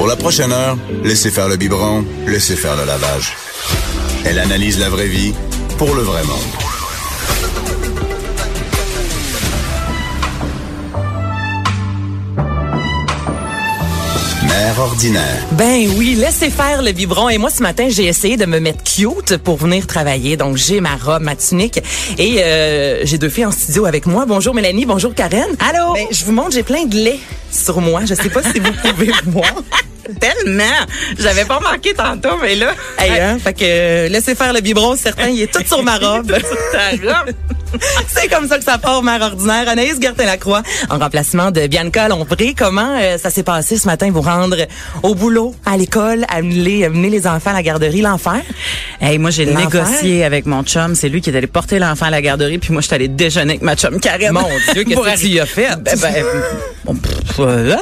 Pour la prochaine heure, laissez faire le biberon, laissez faire le lavage. Elle analyse la vraie vie pour le vrai monde. Mère ordinaire. Ben oui, laissez faire le biberon. Et moi, ce matin, j'ai essayé de me mettre cute pour venir travailler. Donc, j'ai ma robe, ma tunique. Et euh, j'ai deux filles en studio avec moi. Bonjour Mélanie, bonjour Karen. Allô? Ben, je vous montre, j'ai plein de lait sur moi. Je sais pas si vous pouvez voir. Tellement! J'avais pas marqué tantôt, mais là. Hey, hein? Fait que euh, laissez faire le biberon, certain, il est tout sur ma robe. C'est comme ça que ça part, mère ordinaire. Anaïs Gertin-Lacroix, en remplacement de Bianca Lompré. Comment euh, ça s'est passé ce matin, vous rendre au boulot, à l'école, amener, amener les enfants à la garderie, l'enfer? Hey, moi, j'ai négocié avec mon chum. C'est lui qui est allé porter l'enfant à la garderie, puis moi, je suis allée déjeuner avec ma chum Karen. Mon Dieu, qu'est-ce que tu y as fait? Ben, ben, bon, pff, voilà.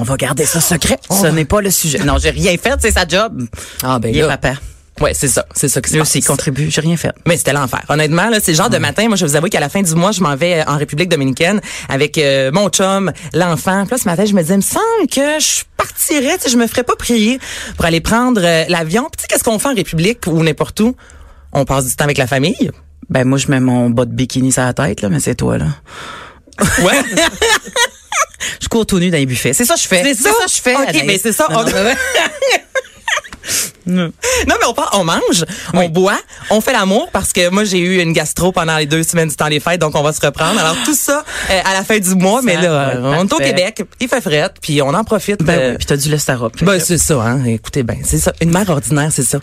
On va garder ça secret. Ce n'est pas le sujet. Non, j'ai rien fait, c'est sa job. Ah, ben Il est là. papa. Ouais, c'est ça. C'est ça que c'est aussi, il contribue. J'ai rien fait. Mais c'était l'enfer. Honnêtement, là, c'est le genre de matin. Moi, je vous avoue qu'à la fin du mois, je m'en vais en République dominicaine avec euh, mon chum, l'enfant. Puis là, ce matin, je me disais, il me semble que je partirais, tu sais, je me ferais pas prier pour aller prendre euh, l'avion. Puis tu sais, qu'est-ce qu'on fait en République ou n'importe où? On passe du temps avec la famille? Ben, moi, je mets mon bas de bikini sur la tête, là, mais c'est toi, là. Ouais. Je cours tout nu dans les buffets. C'est ça que je fais. C'est ça? que je fais. OK, mais c'est ça. Non, On- non, mais- Non, mais on part, on mange, on boit, on fait l'amour parce que moi j'ai eu une gastro pendant les deux semaines du temps des fêtes, donc on va se reprendre. Alors tout ça euh, à la fin du mois, mais là, on est au. Québec, il fait fret, puis on en profite. Ben euh, oui, puis t'as du ta robe. ben, c'est ça, hein. Écoutez, ben c'est ça. Une mère ordinaire, c'est ça.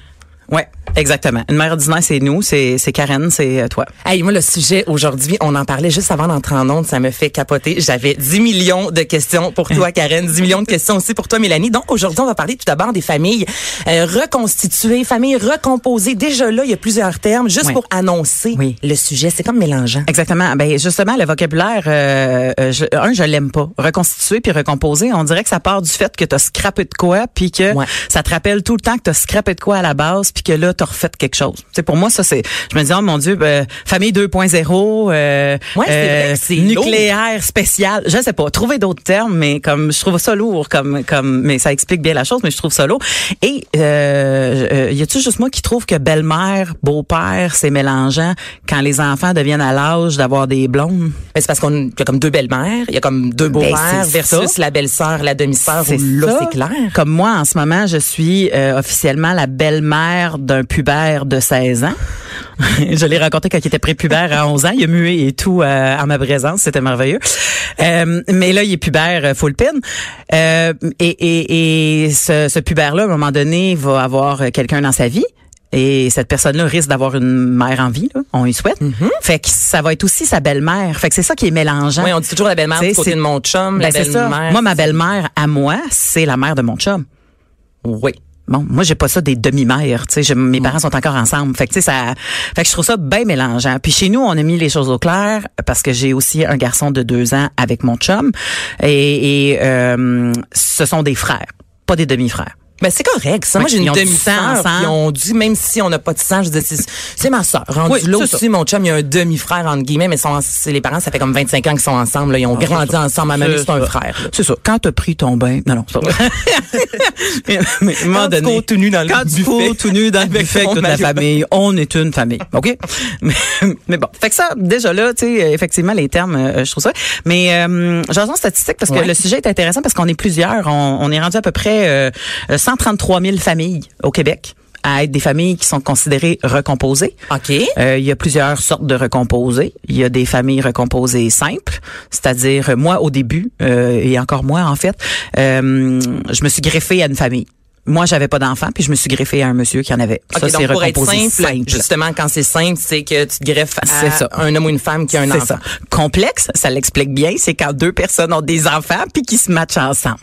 Ouais, exactement. Une mère ordinaire, c'est nous, c'est c'est Karen, c'est euh, toi. Hey, moi, le sujet aujourd'hui, on en parlait juste avant d'entrer en onde, ça me fait capoter. J'avais 10 millions de questions pour toi, Karen, 10 millions de questions aussi pour toi, Mélanie. Donc, aujourd'hui, on va parler tout d'abord des familles euh, reconstituées, familles recomposées. Déjà là, il y a plusieurs termes, juste Oui. pour annoncer Oui. le sujet. C'est comme mélangeant. Exactement. Ben justement, le vocabulaire, euh, euh, je, un, je l'aime pas. Reconstituer puis recomposer, on dirait que ça part du fait que t'as scrappé de quoi, puis que Ouais. ça te rappelle tout le temps que t'as scrappé de quoi à la base, puis que là t'as refait quelque chose. C'est pour moi ça c'est. Je me dis oh mon Dieu, ben, famille 2.0, euh, Ouais, c'est nucléaire spécial. Je sais pas. Trouver d'autres termes, mais comme je trouve ça lourd, comme comme, mais ça explique bien la chose, mais je trouve ça lourd. Et euh, euh, y a-tu juste moi qui trouve que belle-mère, beau-père, c'est mélangeant quand les enfants deviennent à l'âge d'avoir des blondes? Ben, c'est parce qu'on y a comme deux belles-mères, il y a comme deux beaux-pères Ben, versus ça. la belle-sœur, la demi-sœur. Là, c'est clair. Comme moi, en ce moment, je suis euh, officiellement la belle-mère d'un pubère de 16 ans. je l'ai rencontré quand il était prépubère à 11 ans. Il a mué et tout euh, en ma présence. C'était merveilleux. Euh, mais là, il est pubère euh, full pin. Euh, et et, et ce, ce pubère-là, à un moment donné, va avoir quelqu'un dans sa vie. Et cette personne-là risque d'avoir une mère en vie, là. on y souhaite. Fait que ça va être aussi sa belle-mère. Fait que c'est ça qui est mélangeant. Oui, on dit toujours la belle-mère du côté c'est- de mon chum, la Ben, ça. belle-mère. Moi, ma belle-mère à moi, c'est la mère de mon chum. Oui. Bon, moi j'ai pas ça des demi-mères, tu sais, mes parents sont encore ensemble. Fait que tu sais ça fait que je trouve ça bien mélangeant. Puis chez nous, on a mis les choses au clair parce que j'ai aussi un garçon de deux ans avec mon chum et, et, euh, ce sont des frères, pas des demi-frères. Ben c'est correct. Ça. Moi j'ai ils une ont demi-sœur. sang ensemble. Puis on dit même si on n'a pas de sang, je dis c'est, ma sœur. Rendu Oui, là aussi, mon chum il y a un demi-frère entre guillemets, mais sont, les parents ça fait comme 25 ans qu'ils sont ensemble. Là. Ils ont grandi ensemble. Ma mamie C'est un frère. C'est ça. Quand t'as pris ton bain, non non, c'est pas vrai. mais, mais à un moment Quand tu cours tout nu dans le quand tu buffet. cours tout nu dans le buffet avec toute la famille, on est une famille, ok? Mais, mais bon, fait que ça déjà là, tu sais, effectivement les termes, euh, je trouve ça. Mais euh, j'en statistique parce que Ouais. le sujet est intéressant parce qu'on est plusieurs. On, on est rendu à peu près euh, 133 000 familles au Québec à être des familles qui sont considérées recomposées. OK. Euh, il y a plusieurs sortes de recomposés. Il y a des familles recomposées simples, c'est-à-dire moi au début euh, et encore moi en fait, euh, je me suis greffée à une famille. Moi, j'avais pas d'enfant, puis je me suis greffée à un monsieur qui en avait. OK, ça, donc c'est pour être recomposé simple, justement, quand c'est simple, c'est que tu te greffes C'est à ça. un homme ou une femme qui a un C'est enfant. ça. Complexe, ça l'explique bien, c'est quand deux personnes ont des enfants puis qui se matchent ensemble.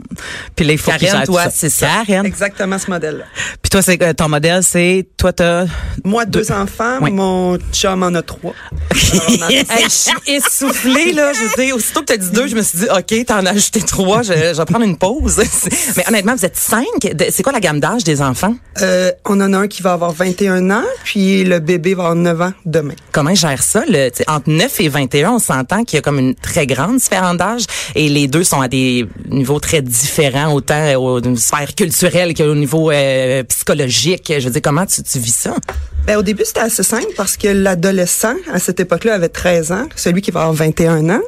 Puis là, il faut qu'ils Karen, toi, c'est ça. Karen. Exactement ce modèle-là. Puis toi, c'est euh, ton modèle, c'est toi, t'as. Moi, deux, enfants, Oui. mon chum en a trois. Alors, on en a- Hey, je suis essoufflée, là. Je veux dire, aussitôt que t'as dit deux, je me suis dit, OK, t'en as ajouté trois, je, je vais prendre une pause. Mais honnêtement, vous êtes cinq. C'est quoi la gamme d'âge des enfants? Euh, on en a un qui va avoir 21 ans, puis le bébé va avoir 9 ans demain. Comment ils gèrent ça? Le, entre 9 et 21, on s'entend qu'il y a comme une très grande différence d'âge et les deux sont à des niveaux très différents, autant au d'une sphère culturelle qu'au niveau euh, psychologique. Je veux dire, comment tu, tu vis ça? Ben, au début, c'était assez simple parce que l'adolescent, à cette époque-là, avait 13 ans, celui qui va avoir 21 ans.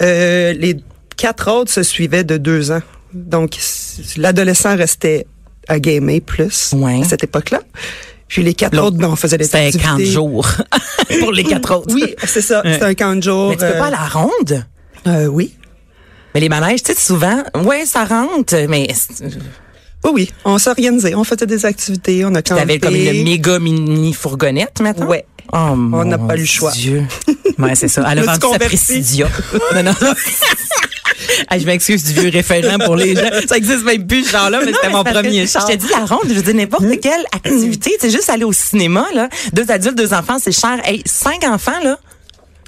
Euh, les quatre autres se suivaient de deux ans. Donc, l'adolescent restait à gamer plus Ouais. à cette époque-là. Puis les quatre autres, ben, on faisait des C'était un activités. camp de jour pour les quatre autres. Oui, c'est ça. C'était un camp de jour. Mais tu peux euh, pas à la ronde? euh, oui. Mais les manèges, tu sais, souvent, ouais, ça rentre, mais Oui, oui. On s'organisait. On faisait des activités. On a campé. t'avais comme une méga mini fourgonnette maintenant? Ouais. Oh, On n'a pas eu le choix. Dieu. Ouais, c'est ça. Elle a vendu sa. Presidia. non, non. Hey, je m'excuse du vieux référent pour les gens. Ça existe même plus, ce genre-là, mais c'était mon premier char. Je te dis la ronde, je veux dire n'importe quelle activité. C'est juste aller au cinéma, là. Deux adultes, deux enfants, c'est cher. Hey, cinq enfants, là.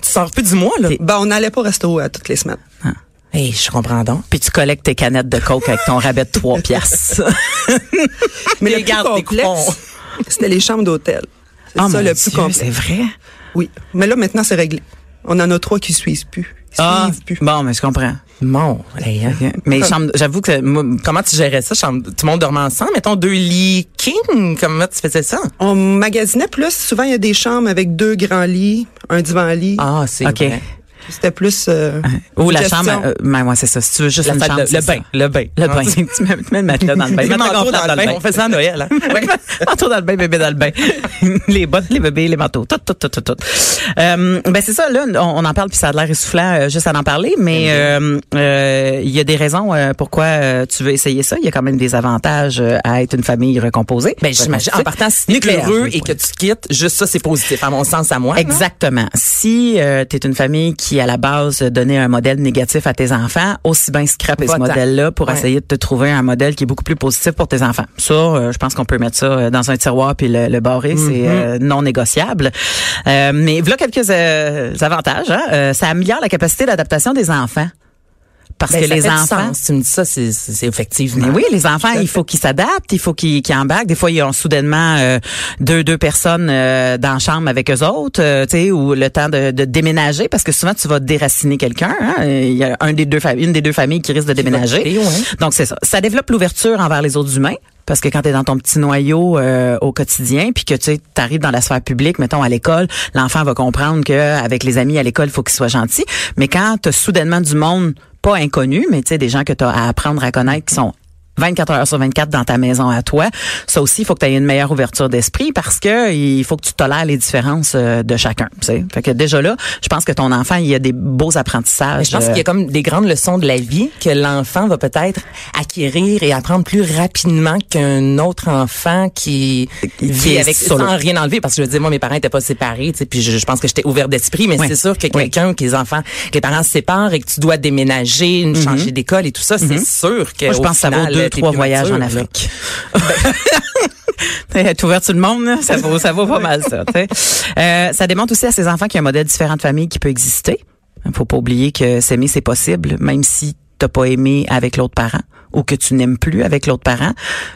Tu sors plus du mois, là. Ben, on n'allait pas au resto euh, toutes les semaines. Hey, je comprends donc. Puis tu collectes tes canettes de coke avec ton rabais de 3 piastres. Mais le Les plus complexe, coupons. c'était les chambres d'hôtel. C'est Oh ça mon le plus Dieu, complexe. C'est vrai? Oui. Mais là, maintenant, c'est réglé. On en a trois qui suivent plus. Ah, plus. bon, mais je comprends. Bon, hey, hein. Mais chambre- j'avoue que moi, Comment tu gérais ça? chambre- Tout le monde dormait ensemble? Mettons deux lits king. Comment tu faisais ça? On magasinait plus. Souvent, il y a des chambres avec deux grands lits, un divan-lit. Ah, c'est OK. vrai. C'était plus... euh, Ou la gestion. chambre, euh, ben, ouais, c'est ça. Si tu veux juste La une chambre, de- le bain, le bain. Le bain. tu mets, tu mets le matelas dans le bain. Dans le bain. On faisait ça à Noël, hein? Ouais. manteau dans le bain, bébé dans le bain. les bottes, les bébés, les manteaux, tout, tout, tout, tout, tout. Euh, ben c'est ça, là, on, on en parle puis ça a l'air essoufflant euh, juste à en parler, mais euh, euh, il y a des raisons euh, pourquoi euh, tu veux essayer ça. Il y a quand même des avantages euh, à être une famille recomposée. Ben, j'imagine. En partant, si t'es Nucléaire, heureux et que tu quittes, juste ça, c'est positif, à mon sens, à moi. Exactement. Si euh, tu es une famille qui, à la base, donnait un modèle négatif à tes enfants, aussi bien scraper ce modèle-là pour Ouais. essayer de te trouver un modèle qui est beaucoup plus positif pour tes enfants. Ça, euh, je pense qu'on peut mettre ça euh, dans un tiroir puis le, le barrer, c'est euh, non négociable. Euh, mais voilà quelques euh, avantages. Hein? Euh, ça améliore la capacité d'adaptation des enfants. Parce Ben, que les enfants... Tu me dis ça, c'est effectivement. Mais oui, les enfants, il faut qu'ils s'adaptent, il faut qu'ils qu'ils embarquent. Des fois, ils ont soudainement euh, deux deux personnes euh, dans la chambre avec eux autres, euh, tu sais, ou le temps de, de déménager, parce que souvent tu vas déraciner quelqu'un. hein. Il y a un des deux une des deux familles qui risque de déménager. quitter, ouais. Donc c'est ça. Ça développe l'ouverture envers les autres humains. Parce que quand tu es dans ton petit noyau euh, au quotidien, puis que tu arrives dans la sphère publique, mettons à l'école, l'enfant va comprendre que avec les amis à l'école, il faut qu'il soit gentil. Mais quand tu soudainement du monde pas inconnu, mais tu sais des gens que tu as à apprendre à connaître qui sont 24 heures sur 24 dans ta maison à toi. Ça aussi, il faut que tu aies une meilleure ouverture d'esprit parce que il faut que tu tolères les différences euh, de chacun. tu sais. Fait que déjà là, je pense que ton enfant, il y a des beaux apprentissages. Mais je pense euh, qu'il y a comme des grandes leçons de la vie que l'enfant va peut-être acquérir et apprendre plus rapidement qu'un autre enfant qui, Qui vit avec solo. sans rien enlever parce que je veux dire moi mes parents étaient pas séparés tu sais puis je, je pense que j'étais ouvert d'esprit mais Oui. c'est sûr que Oui. quelqu'un que les enfants que les parents se séparent et que tu dois déménager changer d'école et tout ça c'est sûr que je pense que ça vaut final, deux, trois voyages en. Afrique. Être ouvert sur le monde, là, ça vaut, ça vaut pas mal ça. Euh, ça démontre aussi à ces enfants qu'il y a un modèle différent de famille qui peut exister. Faut pas oublier que s'aimer c'est possible, même si t'as pas aimé avec l'autre parent ou que tu n'aimes plus avec l'autre parent.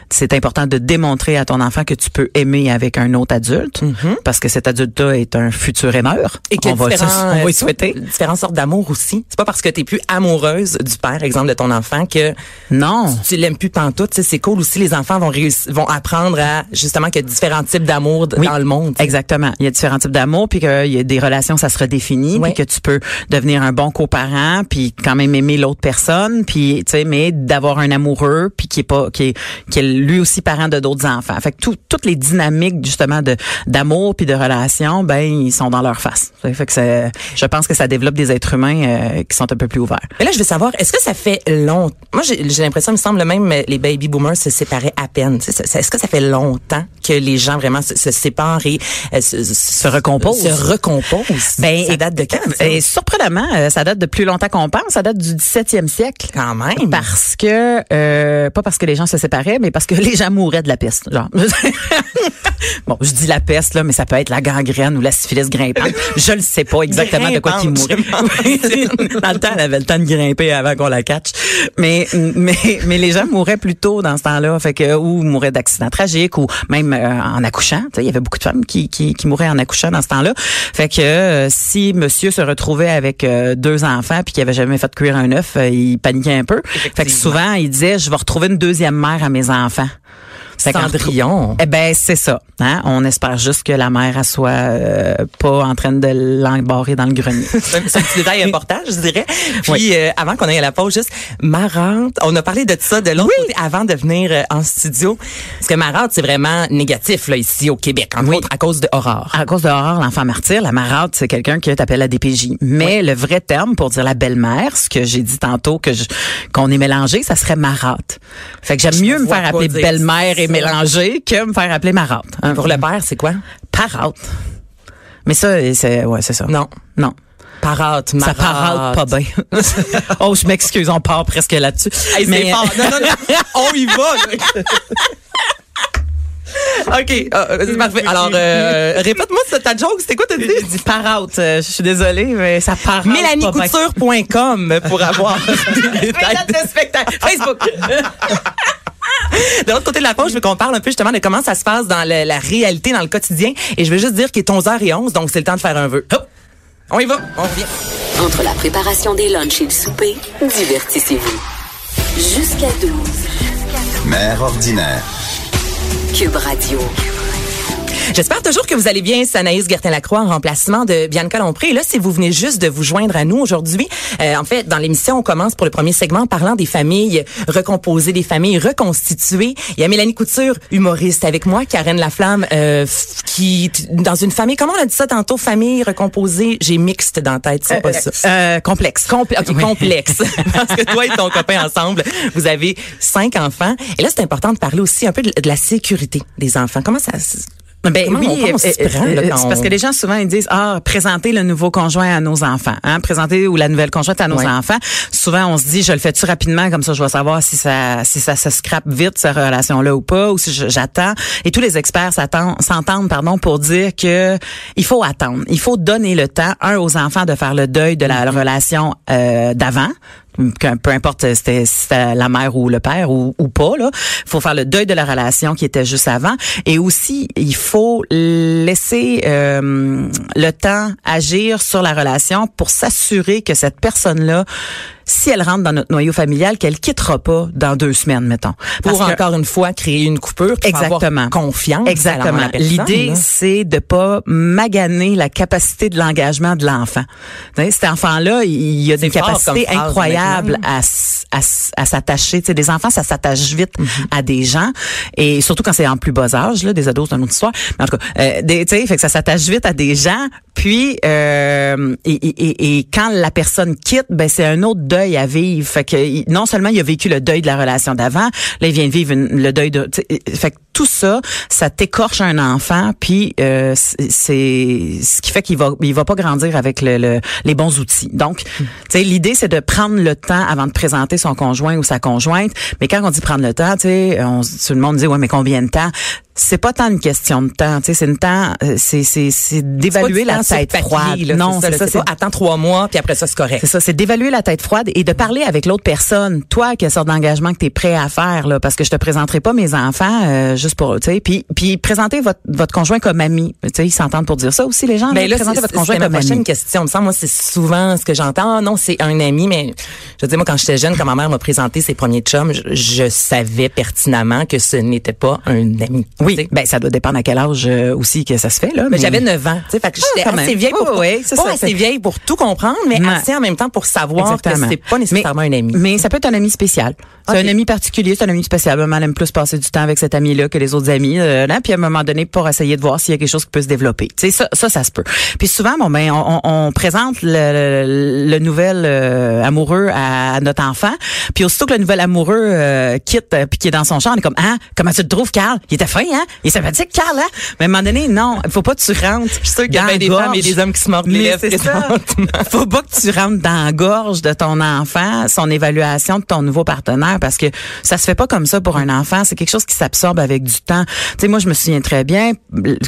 C'est important de démontrer à ton enfant que tu peux aimer avec un autre adulte, parce que cet adulte-là est un futur aimeur. Et qu'il y on a va, on va euh, y souhaiter. différentes sortes d'amour aussi. C'est pas parce que t'es plus amoureuse du père, exemple de ton enfant, que Non. tu l'aimes plus pantoute. Tu sais, c'est cool aussi. Les enfants vont réussir, vont apprendre à justement qu'il y a différents types d'amour Oui, dans le monde. tu sais. Exactement. Il y a différents types d'amour, puis qu'il y a des relations, ça se redéfinit, Ouais. puis que tu peux devenir un bon coparent, puis quand même aimer l'autre personne, puis tu sais, mais d'avoir un un amoureux puis qui est pas qui est qui est lui aussi parent de d'autres enfants. Fait que tout, toutes les dynamiques justement de d'amour puis de relation, ben ils sont dans leur face. Fait que c'est je pense que ça développe des êtres humains euh, qui sont un peu plus ouverts. Mais là, je veux savoir, est-ce que ça fait longtemps? Moi, j'ai l'impression, il me semble même, euh, les baby boomers se séparaient à peine. Ça- ça- Est-ce que ça fait longtemps que les gens vraiment se, se séparent et euh, se, se recomposent? Se recomposent? Ben, ça date de quand? ça? Et surprenamment, ça date de plus longtemps qu'on pense. Ça date du 17e siècle. Quand même. Parce que, euh, pas parce que les gens se séparaient, mais parce que les gens mouraient de la peste. Genre. bon, je dis la peste, là, mais ça peut être la gangrène ou la syphilis grimpante. Je le sais pas exactement de quoi ils mouraient. dans le temps, elle avait le temps de grimper avant qu'on la catch. Mais, mais, mais les gens mouraient plus tôt dans ce temps-là. Fait que, ou mouraient d'accidents tragiques ou même euh, en accouchant. Il y avait beaucoup de femmes qui, qui, qui mouraient en accouchant dans ce temps-là. Fait que euh, si monsieur se retrouvait avec euh, deux enfants puis qu'il avait jamais fait cuire un œuf, il paniquait un peu. Fait que souvent, il disait, je vais retrouver une deuxième mère à mes enfants. Cendrillon. eh ben c'est ça. Hein? On espère juste que la mère elle soit euh, pas en train de l'embarrer dans le grenier. C'est un, petit détail important, je dirais. Puis, euh, avant qu'on aille à la pause, juste, marrante. On a parlé de ça de l'autre côté avant de venir euh, en studio. Parce que marante, c'est vraiment négatif, là, ici au Québec. Entre autres, à cause de Aurore. À cause de Aurore, l'enfant martyr, la marade, c'est quelqu'un qui t'appelle la DPJ. Mais le vrai terme pour dire la belle-mère, ce que j'ai dit tantôt que qu'on est mélangé, ça serait marate. Fait que j'aime mieux me faire appeler belle-mère et ça. mélangé que me faire appeler marate. hein. Pour le père, c'est quoi? Parade. Mais ça, c'est ouais, c'est ça. Non. Non. Parate, Ça marate. parade pas bien. oh, je m'excuse, on part presque là-dessus. Hey, fort. Non, non, non. On y va. OK, euh, c'est parfait. Alors, euh, répète-moi ça, ta joke, c'était quoi t'as dit? J'ai dit euh, Je suis désolée, mais ça bien. MélanieCouture.com pour avoir des détails de spectacle. Facebook. De l'autre côté de la page, je veux qu'on parle un peu justement de comment ça se passe dans le- la réalité, dans le quotidien. Et je veux juste dire qu'il est 11h11, donc c'est le temps de faire un vœu. Hop! On y va, on revient. Entre la préparation des lunchs et le souper, divertissez-vous. Jusqu'à 12. Mère ordinaire. Cube Radio. J'espère toujours que vous allez bien. C'est Anaïs Gertin-Lacroix en remplacement de Bianca Lompré. Et là, si vous venez juste de vous joindre à nous aujourd'hui, euh, en fait, dans l'émission, on commence pour le premier segment en parlant des familles recomposées, des familles reconstituées. Il y a Mélanie Couture, humoriste avec moi, Karen Laflamme, euh, qui, dans une famille, comment on a dit ça tantôt, famille recomposée, j'ai mixte dans la tête, c'est pas ça. Euh, complexe. Complé- ok, complexe. Parce que toi et ton copain ensemble, vous avez cinq enfants. Et là, c'est important de parler aussi un peu de, de la sécurité des enfants. Comment ça... Ben Comment oui, c'est parce on- que les gens souvent ils disent ah présenter le nouveau conjoint à nos enfants, hein, présenter ou la nouvelle conjointe à nos Ouais. enfants. Souvent on se dit je le fais-tu rapidement? Comme ça je vais savoir si ça si ça se scrape vite cette relation là ou pas ou si j'attends. Et tous les experts s'attendent- s'entendent pardon pour dire que il faut attendre, il faut donner le temps un aux enfants de faire le deuil de Mm-hmm. la relation euh, d'avant peu importe si c'était c'était la mère ou le père ou, ou pas là, faut faire le deuil de la relation qui était juste avant. Et aussi il faut laisser euh, le temps agir sur la relation pour s'assurer que cette personne là si elle rentre dans notre noyau familial qu'elle quittera pas dans deux semaines mettons pour Parce que- encore une fois créer une coupure, avoir Exactement. confiance. Exactement. L'idée, c'est de pas maganer la capacité de l'engagement de l'enfant. Cet enfant-là, il a des capacités incroyables à, à, à s'attacher. Des enfants, ça s'attache vite Mhm. à des gens, et surtout quand c'est en plus bas âge, là, des ados, c'est une autre histoire. Mais en tout cas, euh, des- fait que ça s'attache vite à des gens. Puis, euh, et, et, et, et quand la personne quitte, ben c'est un autre deuil à vivre. Fait que non seulement il a vécu le deuil de la relation d'avant, là il vient de vivre une- le deuil de. sais, Fait que tout ça, ça t'écorche un enfant. Puis euh, c'est ce qui fait qu'il va il va pas grandir avec le, le- les bons outils. Donc, tu sais, l'idée c'est de prendre le temps avant de présenter son conjoint ou sa conjointe. Mais quand on dit prendre le temps, tu sais, tout le monde dit ouais mais combien de temps? C'est pas tant une question de temps, tu sais, c'est une temps, euh, c'est c'est c'est d'évaluer la tête papier, froide. là, non, c'est ça. ça, attends trois mois, puis après ça, c'est correct. c'est ça, c'est d'évaluer la tête froide et de parler avec l'autre personne. Toi, quelle sorte d'engagement que tu es prêt à faire là parce que je te présenterai pas mes enfants euh, juste pour tu sais puis puis présenter votre votre conjoint comme ami. Tu sais, ils s'entendent pour dire ça aussi les gens. Ben là, présenter votre conjoint ma comme prochaine ami. question. Me semble, moi, c'est souvent ce que j'entends. Ah, non, c'est un ami, mais je dire, moi, quand j'étais jeune, quand ma mère m'a présenté ses premiers chums, je, je savais pertinemment que ce n'était pas un ami. Oui, Oui, tu sais. ben ça doit dépendre à quel âge euh, aussi que ça se fait là. Mais j'avais 9 ans, tu sais, fait que j'étais quand assez vieille pour oui, c'est pas ça, assez vieille pour tout comprendre, mais Ouais. assez en même temps pour savoir Exactement. que c'est pas nécessairement mais, un ami. Mais ça peut être un ami spécial. C'est un ami particulier, c'est un ami spécial. Maman elle aime plus passer du temps avec cet ami-là que les autres amis. euh, là, puis à un moment donné, pour essayer de voir s'il y a quelque chose qui peut se développer. Tu sais, ça, ça, ça se peut. Puis souvent, bon ben, on, on- on présente le, le, le nouvel euh, amoureux à, notre enfant. Puis aussitôt que le nouvel amoureux euh, quitte, euh, puis qui est dans son champ, on est comme, ah, comment tu te trouves, Carl? Il était fin, hein? Il est sympathique, Carl, hein? Mais à un moment donné, non, il faut pas que tu rentres. Je suis sûr qu'il y a des femmes et des hommes qui se mordent les lèvres. Faut pas que tu rentres dans la gorge de ton enfant, son évaluation de ton nouveau partenaire, parce que ça se fait pas comme ça pour un enfant. C'est quelque chose qui s'absorbe avec du temps. Tu sais, moi, je me souviens très bien,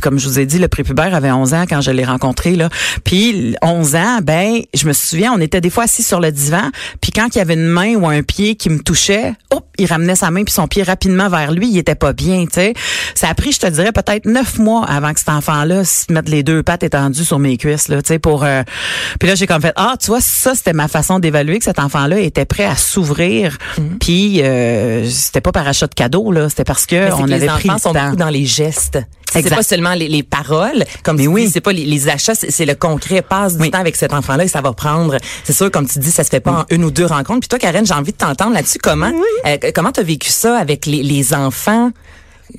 comme je vous ai dit, le prépubère avait 11 ans quand je l'ai rencontré, là. Puis, 11 ans, ben, je me souviens, on était des fois assis sur le divan, puis quand il y avait une main ou un pied qui me touchait, hop, il ramenait sa main puis son pied rapidement vers lui, il était pas bien, tu sais. Ça a pris, je te dirais, peut-être neuf mois avant que cet enfant-là se mette les deux pattes étendues sur mes cuisses, là, tu sais, pour... euh, Puis là, j'ai comme fait, ah, tu vois, ça, c'était ma façon d'évaluer que cet enfant-là était prêt à s'ouvrir. Puis, euh, c'était pas par achat de cadeau, là, c'était parce que Mais on que avait les pris enfants le sont temps. beaucoup dans les gestes. C'est pas seulement les, les paroles, comme tu oui. dis, c'est pas les, les achats, c'est le concret. Passe du Oui. temps avec cet enfant-là et ça va prendre. C'est sûr, comme tu dis, ça se fait pas en une ou deux rencontres. Puis toi, Karen, j'ai envie de t'entendre là-dessus. Comment, euh, comment t'as vécu ça avec les, les enfants?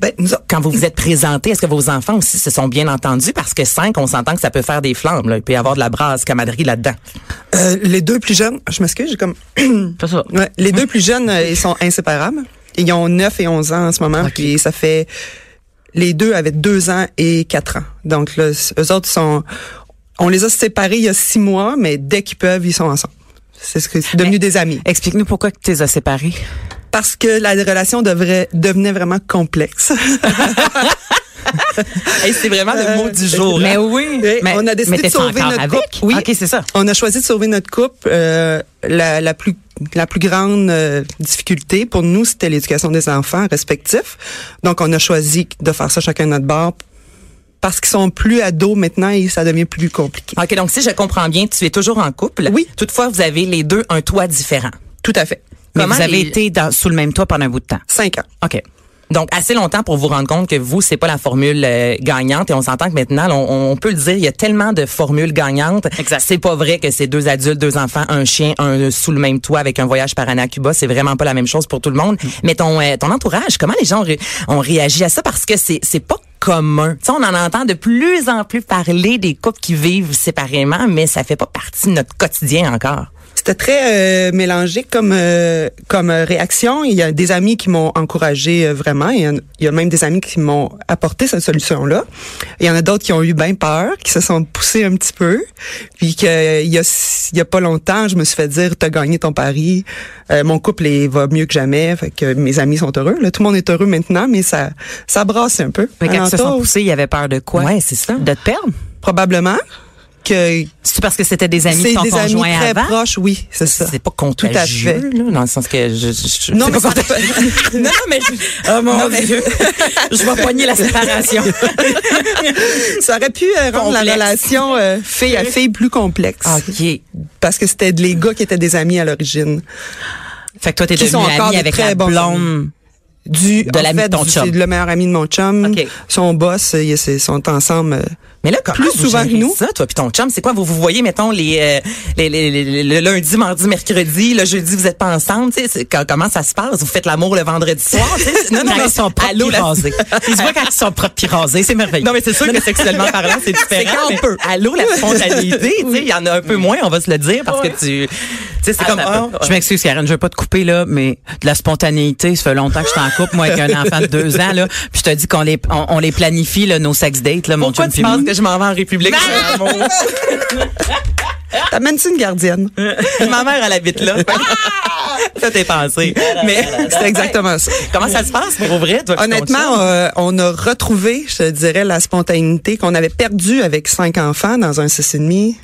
Ben, nous autres, Quand vous vous êtes présentés, est-ce que vos enfants aussi se sont bien entendus? Parce que cinq, on s'entend que ça peut faire des flammes. Là. Il peut y avoir de la brasse camaderie là-dedans. euh, les deux plus jeunes, je m'excuse, j'ai comme ça. Ouais, les deux plus jeunes, euh, ils sont inséparables. Ils ont 9 et 11 ans en ce moment, puis ça fait les deux avaient deux ans et quatre ans. Donc là, eux autres sont on les a séparés il y a six mois, mais dès qu'ils peuvent, ils sont ensemble. C'est ce que c'est devenu des amis. Explique-nous pourquoi tu les as séparés. Parce que la relation devrait devenait vraiment complexe. Hey, c'est vraiment le mot du jour. Mais hein? oui. Et Mais, on a décidé mais de sauver notre avec? couple? Oui. OK, c'est ça. On a choisi de sauver notre couple. Euh, la, la plus la plus grande euh, difficulté pour nous, c'était l'éducation des enfants respectifs. Donc, on a choisi de faire ça chacun de notre bord parce qu'ils sont plus ados maintenant et ça devient plus compliqué. OK, donc si je comprends bien, tu es toujours en couple. Oui. Toutefois, vous avez les deux un toit différent. Tout à fait. Mais Comment vous avez les- été dans, sous le même toit pendant un bout de temps. Cinq ans. OK. Donc, assez longtemps pour vous rendre compte que vous, c'est pas la formule euh, gagnante. Et on s'entend que maintenant, on, on peut le dire, il y a tellement de formules gagnantes. C'est pas vrai que c'est deux adultes, deux enfants, un chien, un sous le même toit avec un voyage par année à Cuba. C'est vraiment pas la même chose pour tout le monde. Mm. Mais ton, euh, ton entourage, comment les gens ont, ré- ont réagi à ça? Parce que c'est, c'est pas commun. Tu sais, on en entend de plus en plus parler des couples qui vivent séparément, mais ça fait pas partie de notre quotidien encore. C'était très euh, mélangé comme euh, comme euh, réaction. Il y a des amis qui m'ont encouragé euh, vraiment. Il y, a, il y a même des amis qui m'ont apporté cette solution-là. Il y en a d'autres qui ont eu bien peur, qui se sont poussés un petit peu. Puis que il y a il y a pas longtemps, je me suis fait dire t'as gagné ton pari. Euh, mon couple est, va mieux que jamais. Fait que mes amis sont heureux. Là, tout le monde est heureux maintenant, mais ça ça brasse un peu. Mais quand ils se sont poussés, il y avait peur de quoi? Ouais, c'est ça. De te perdre? probablement que C'est parce que c'était des amis ton des amis très avant? proches. Oui, c'est ça. C'est pas Tout à contagieux, fait. là, dans le sens que je, je, je- Non, mais pas contagieux. non, non, mais je, Oh mon Non, Dieu! je vais poigner la séparation. Ça aurait pu euh, rendre la relation euh, fille à fille plus complexe. OK. Parce que c'était les gars qui étaient des amis à l'origine. fait que toi, t'es Qui devenu ami avec très la blonde. Du, De l'ami de ton chum. Le meilleur ami de mon chum. OK. Son boss, euh, ils ils sont ensemble. Mais là, comment Plus vous souvent que nous. Ça, toi, puis ton chum, c'est quoi vous vous voyez, mettons les, euh, les, les- les- le lundi, mardi, mercredi, le jeudi, vous êtes pas ensemble, tu sais, comment ça se passe? Vous faites l'amour le vendredi soir? Non, non, non. ils sont propres Allô, rasés. Ils se voient quand ils sont propres puis rasés, c'est merveilleux. Non, mais c'est sûr que sexuellement parlant, c'est différent. C'est quand. Allô, la spontanéité, tu sais, il y en a un peu moins, on va se le dire, parce que tu, tu sais, c'est comme, Attends, ah, Je m'excuse, Karen, je veux pas te couper, là, mais de la spontanéité, ça fait longtemps que je suis en couple, moi, avec un enfant de deux ans, là. Puis je te dis qu'on les, on, les planifie, là, nos sex dates, là, mon chum je m'en vais en République? T'amènes-tu une gardienne? Ma mère, elle habite là. Ça t'est pensé. Mais C'est exactement ça. comment ça se passe pour vrai, toi? Honnêtement, euh, on a retrouvé, je te dirais, la spontanéité qu'on avait perdue avec cinq enfants dans un six et demi.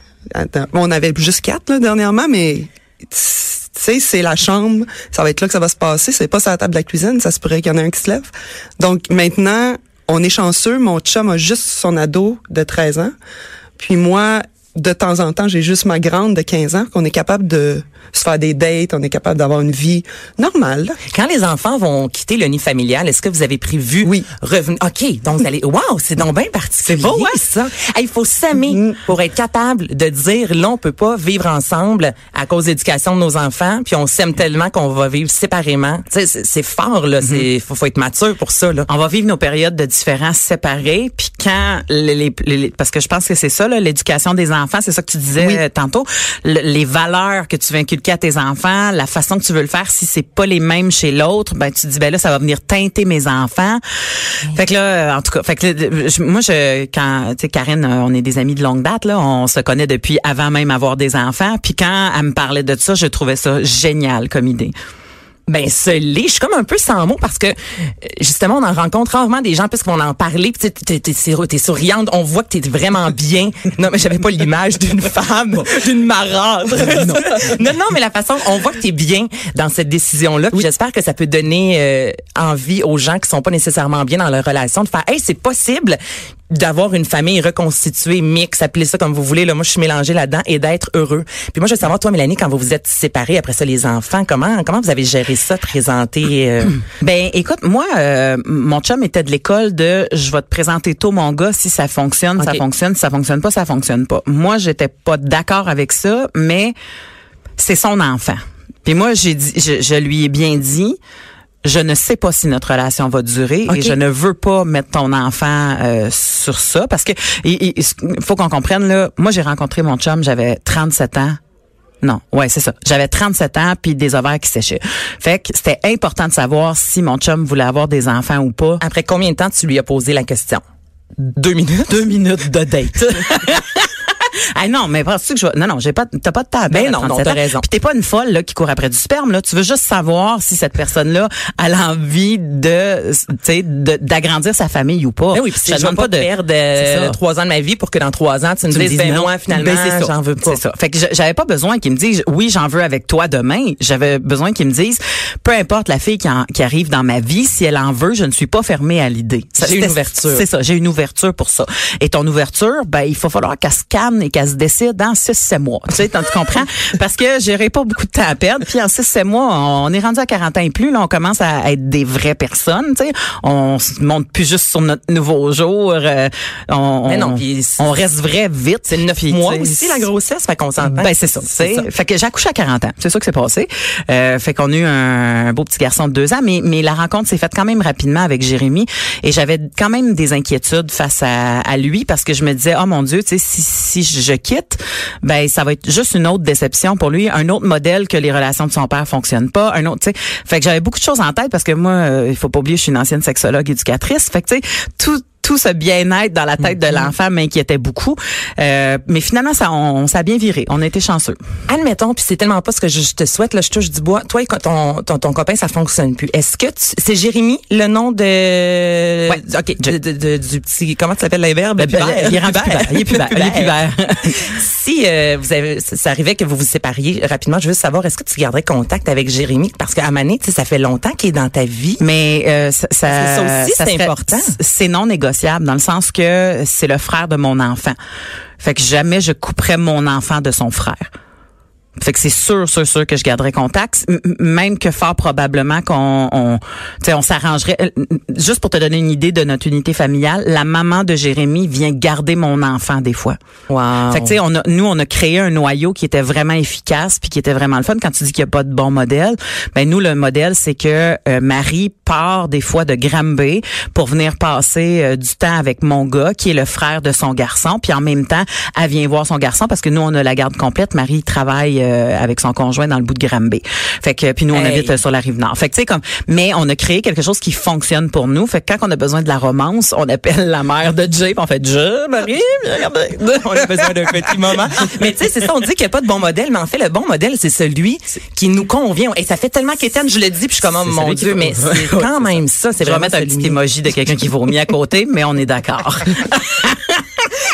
On avait juste quatre là, dernièrement, mais tu sais, c'est la chambre, ça va être là que ça va se passer. C'est pas sur la table de la cuisine, ça se pourrait qu'il y en ait un qui se lève. Donc maintenant, on est chanceux. Mon chum a juste son ado de 13 ans. Puis moi, de temps en temps, j'ai juste ma grande de 15 ans, qu'on est capable de se faire des dates, on est capable d'avoir une vie normale. Quand les enfants vont quitter le nid familial, est-ce que vous avez prévu Oui. revenir OK, donc vous allez Wow, c'est donc bien particulier. C'est beau, hein? ça. Hey, Il faut s'aimer pour être capable de dire là on peut pas vivre ensemble à cause de l'éducation de nos enfants, puis on s'aime tellement qu'on va vivre séparément. Tu sais, c'est- fort là, c'est faut, faut être mature pour ça là. On va vivre nos périodes de différence séparées, puis quand les, les- les- parce que je pense que c'est ça là, l'éducation des enfants, c'est ça que tu disais euh, tantôt, Le- les valeurs que tu veux inculquer à tes enfants, la façon que tu veux le faire, si c'est pas les mêmes chez l'autre, ben tu te dis ben là ça va venir teinter mes enfants. Fait que là, euh, en tout cas, fait que là, je- moi je quand tu sais Karine, euh, on est des amis de longue date là, on se connaît depuis avant même avoir des enfants, puis quand elle me parlait de ça, je trouvais ça génial comme idée. Ben ce l'est. Je suis comme un peu sans mots parce que euh, justement on en rencontre rarement des gens puisqu'on en parlait. Puis t'es, souriante, on voit que t'es vraiment bien. Non mais j'avais pas l'image d'une femme, d'une marâtre. non. non non mais la façon, on voit que t'es bien dans cette décision là. J'espère que ça peut donner euh, envie aux gens qui sont pas nécessairement bien dans leur relation de faire, hey c'est possible d'avoir une famille reconstituée, mix, appelez ça comme vous voulez. Là, moi, je suis mélangée là-dedans et d'être heureux. Puis moi, je veux savoir, toi, Mélanie, quand vous vous êtes séparés, après ça, les enfants, comment comment vous avez géré ça, présenter euh, Ben écoute, moi, euh, mon chum était de l'école de je vais te présenter tôt mon gars, si ça fonctionne, ça fonctionne, si ça fonctionne pas, ça fonctionne pas. Moi, j'étais pas d'accord avec ça, mais c'est son enfant. Puis moi, j'ai dit, je, je lui ai bien dit. Je ne sais pas si notre relation va durer et je ne veux pas mettre ton enfant euh, sur ça parce que il faut qu'on comprenne là. Moi, j'ai rencontré mon chum, j'avais 37 ans. Non, ouais, c'est ça. J'avais 37 ans puis des ovaires qui séchaient. Fait que c'était important de savoir si mon chum voulait avoir des enfants ou pas. après combien de temps tu lui as posé la question? Deux minutes? Deux minutes de date. Ah non, mais penses-tu que je vais... Non, non, j'ai pas, t'as pas de table. Ben non, non, t'as raison. Puis t'es pas une folle là qui court après du sperme là. Tu veux juste savoir si cette personne-là a l'envie de, tu sais, d'agrandir sa famille ou pas. Ben oui, Je ne demande pas de perdre euh, trois ans de ma vie pour que dans trois ans, tu me dises, ben non. moi, finalement, Ben, j'en veux pas. C'est ça. Fait que j'avais pas besoin qu'ils me disent oui, j'en veux avec toi demain. J'avais besoin qu'ils me disent peu importe la fille qui, en- qui arrive dans ma vie, si elle en veut, je ne suis pas fermée à l'idée. J'ai une ouverture. C'est ça, j'ai une ouverture pour ça. Et ton ouverture, ben il faut falloir qu'elle se calme et qu'elle se décide dans 6 7 mois. Tu sais, tu comprends? Parce que j'aurais pas beaucoup de temps à perdre. Puis en 6 7 mois, on est rendu à 40 ans et plus là, on commence à être des vraies personnes, tu sais. On se monte plus juste sur notre nouveau jour, euh, on Mais non, on- reste vrai vite. C'est mois tu sais, aussi, la grossesse, fait qu'on s'entend. ben c'est ça. Fait que j'ai accouché à 40 ans. C'est ça que c'est passé. Euh, fait qu'on a eu un beau petit garçon de deux ans, mais mais la rencontre s'est faite quand même rapidement avec Jérémy et j'avais quand même des inquiétudes face à, à lui parce que je me disais oh mon Dieu, tu sais si si je quitte, ben ça va être juste une autre déception pour lui, un autre modèle que les relations de son père fonctionnent pas, un autre, tu sais. Fait que j'avais beaucoup de choses en tête parce que moi, euh, il faut pas oublier, je suis une ancienne sexologue éducatrice. Fait que tu sais tout tout ce bien-être dans la tête de l'enfant m'inquiétait beaucoup. Euh, mais finalement, ça, on, ça a bien viré. On a été chanceux. Admettons, puis c'est tellement pas ce que je te souhaite, là, je touche du bois. Toi, quand ton, ton, ton copain, ça fonctionne plus. Est-ce que tu- c'est Jérémy, le nom de, Ouais. ok, de, de- de- du petit, comment tu l'appelles, l'imberbe? Il est rendu pubère. Il est pubère. Il est pubère. si euh, vous avez, ça arrivait que vous vous sépariez rapidement, je veux savoir, est-ce que tu garderais contact avec Jérémy? Parce qu'à Mané, tu sais, ça fait longtemps qu'il est dans ta vie. Mais euh, ça, ça, ça aussi, c'est important. C'est non négociable dans le sens que c'est le frère de mon enfant. Fait que jamais je couperais mon enfant de son frère. Fait que c'est sûr, sûr, sûr que je garderai contact, même que fort probablement qu'on, on, tu sais, on s'arrangerait. Euh, Juste pour te donner une idée de notre unité familiale, la maman de Jérémy vient garder mon enfant des fois. Wow. Fait que tu sais, on a, nous on a créé un noyau qui était vraiment efficace puis qui était vraiment le fun. Quand tu dis qu'il n'y a pas de bon modèle, ben nous le modèle c'est que euh, Marie part des fois de Granby pour venir passer euh, du temps avec mon gars qui est le frère de son garçon, puis en même temps elle vient voir son garçon parce que nous on a la garde complète. Marie travaille euh, avec son conjoint dans le bout de Granby. Fait que puis nous on Hey. habite euh, sur la rive nord. Fait que tu sais comme, mais on a créé quelque chose qui fonctionne pour nous. Fait que quand on a besoin de la romance, on appelle la mère de Jay, on fait Jay, Marie, on a besoin d'un petit moment. Mais tu sais, c'est ça, on dit qu'il n'y a pas de bon modèle, mais en fait, le bon modèle, c'est celui qui nous convient. Et ça fait tellement qu'Étienne, je le dis, puis je suis comme, oh, mon Dieu, mais c'est quand même ça. C'est Je vraiment un petit emoji de quelqu'un qui vomit à côté, mais on est d'accord.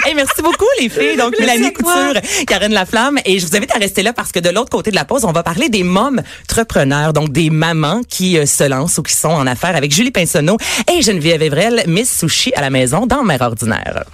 Hey, merci beaucoup, les filles. Donc, Mélanie. Couture, Karen Laflamme. Et je vous invite à rester là parce que de l'autre côté de la pause, on va parler des mômes entrepreneurs, donc des mamans qui euh, se lancent ou qui sont en affaires avec Julie Pinsonneau et Geneviève Evrel, Miss Sushi à la maison dans Mère Ordinaire.